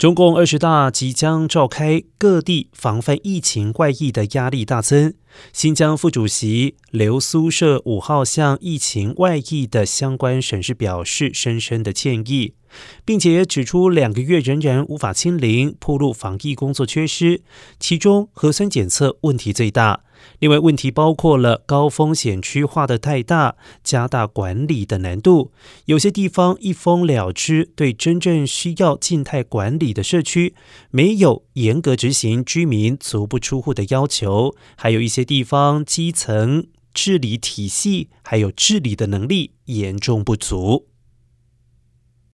中共二十大即将召开，各地防范疫情外溢的压力大增。新疆副主席刘苏社五号向疫情外溢的相关省市表示深深的歉意，并且指出两个月仍然无法清零，铺路防疫工作缺失，其中核酸检测问题最大。另外，问题包括了高风险区划的太大，加大管理的难度。有些地方一封了之，对真正需要静态管理的社区，没有严格执行居民足不出户的要求。还有一些地方基层治理体系还有治理的能力严重不足。